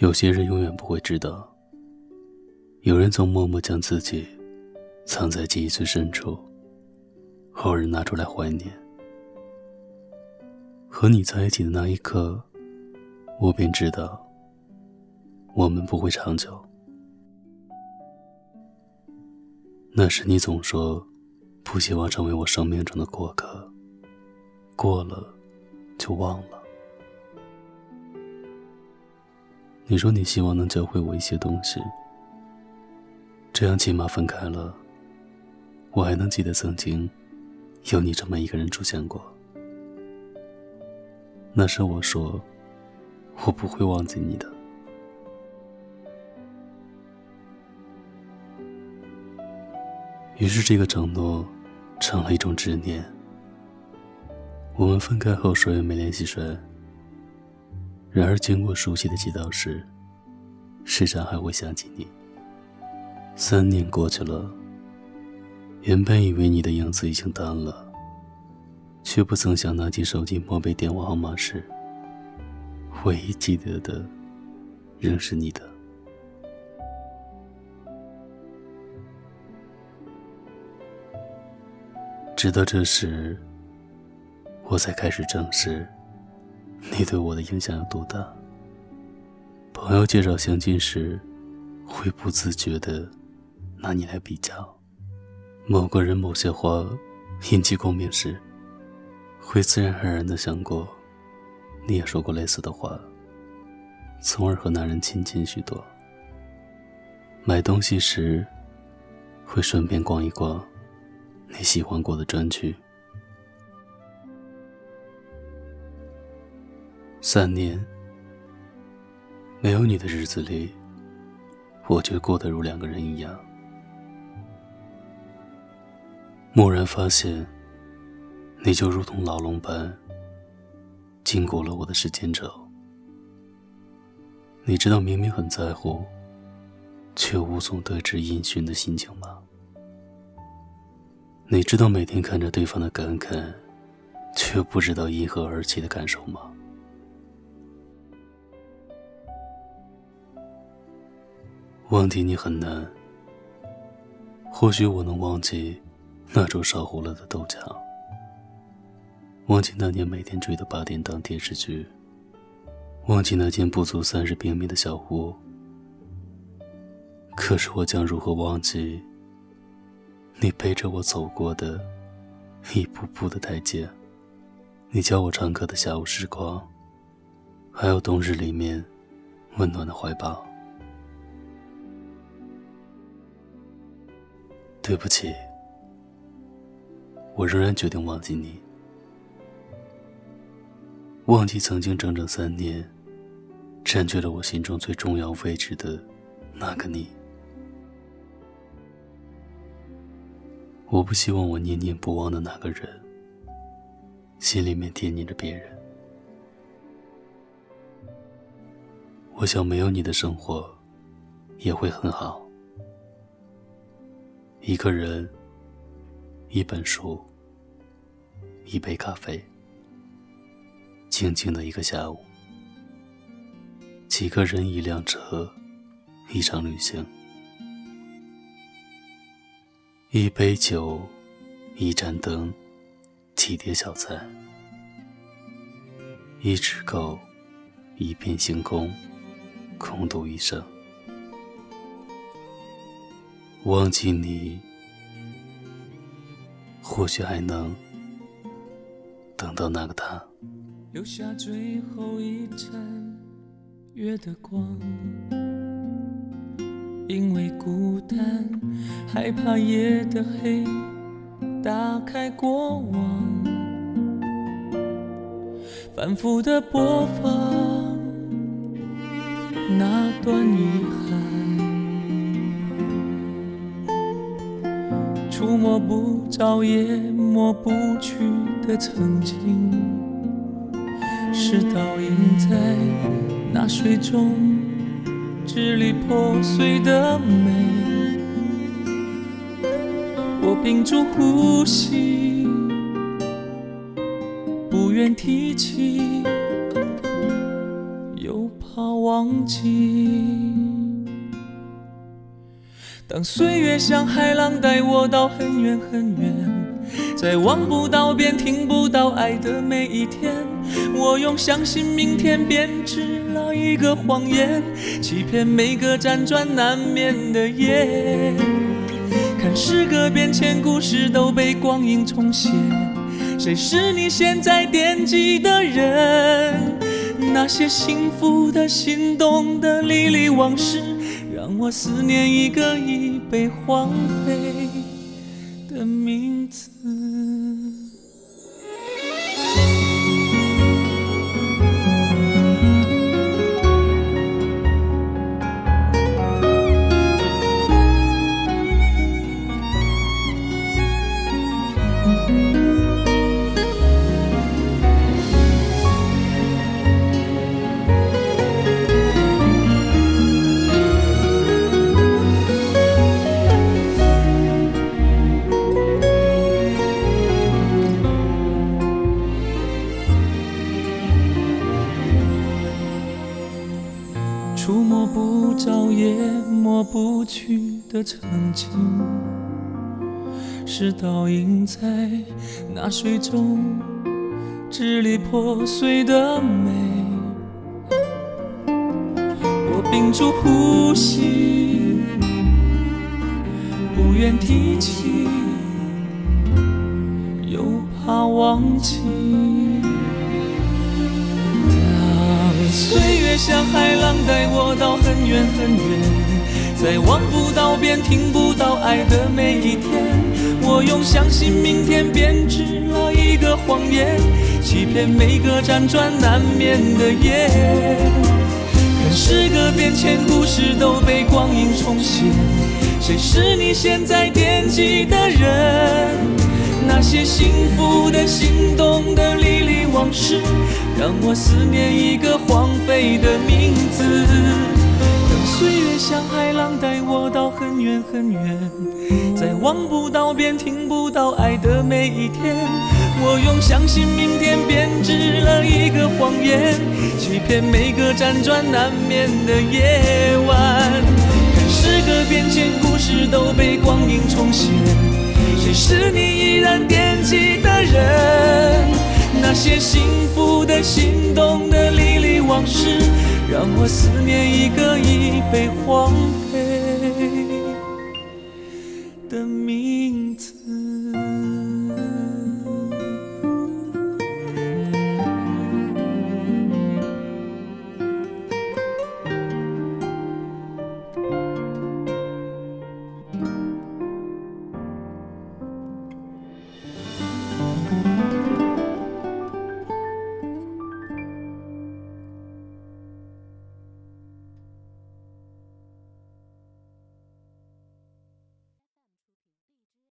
有些人永远不会知道，有人总默默将自己藏在记忆最深处，偶尔拿出来怀念。和你在一起的那一刻，我便知道，我们不会长久。那时你总说，不希望成为我生命中的过客，过了就忘了。你说你希望能教会我一些东西，这样起码分开了，我还能记得曾经有你这么一个人出现过。那时我说，我不会忘记你的。于是这个承诺成了一种执念。我们分开后，谁也没联系谁。然而，经过熟悉的街道时，时常还会想起你。三年过去了，原本以为你的样子已经淡了，却不曾想拿起手机默背电话号码时，唯一记得的仍是你的。直到这时，我才开始正视。你对我的影响有多大？朋友介绍相亲时，会不自觉的拿你来比较。某个人某些话引起共鸣时，会自然而然的想过，你也说过类似的话，从而和那人亲近许多。买东西时，会顺便逛一逛你喜欢过的专区。三年，没有你的日子里，我却过得如两个人一样。蓦然发现，你就如同牢笼般禁锢了我的时间轴。你知道明明很在乎，却无从得知音讯的心情吗？你知道每天看着对方的感慨，却不知道因何而起的感受吗？忘记你很难，或许我能忘记那桌烧糊了的豆浆，忘记那年每天追的八点档电视剧，忘记那间不足三十平米的小屋。可是我将如何忘记你背着我走过的一步步的台阶？你教我唱歌的下午时光，还有冬日里面温暖的怀抱。对不起，我仍然决定忘记你，忘记曾经整整三年占据了我心中最重要位置的那个你。我不希望我念念不忘的那个人，心里面惦念着别人。我想没有你的生活也会很好。一个人，一本书，一杯咖啡，静静的一个下午，几个人一辆车，一场旅行，一杯酒，一盏灯，几碟小菜，一只狗，一片星空，共度一生。忘记你，或许还能等到那个他。留下最后一盏月的光，因为孤单，害怕夜的黑，打开过往，反复的播放那段遗憾。触摸不着也抹不去的曾经，是倒映在那水中支离破碎的美。我屏住呼吸，不愿提起，又怕。忘记。当岁月像海浪带我到很远很远，在望不到边、听不到爱的每一天，我用相信明天编织了一个谎言，欺骗每个辗转难眠的夜。看时隔变迁，故事都被光阴重写，谁是你现在惦记的人？那些幸福的、心动的、历历往事。我思念一个已被荒废。触摸不着也抹不去的曾经，是倒映在那水中支离破碎的美。我屏住呼吸，不愿提起，又怕忘记。当岁月像海浪带我到很远很远，在望不到边、听不到爱的每一天，我用相信明天编织了一个谎言，欺骗每个辗转难眠的夜。看时隔变迁，故事都被光阴重写，谁是你现在惦记的人？那些幸福的、心动的、历历往事，让我思念一个荒废的名字。当岁月像海浪带我到很远很远，在望不到边、听不到爱的每一天，我用相信明天编织了一个谎言，欺骗每个辗转难眠的夜晚。看时隔变迁，故事都被光阴重写。谁是你难惦记的人，那些幸福的、心动的、历历往事，让我思念一个已被荒废的名字。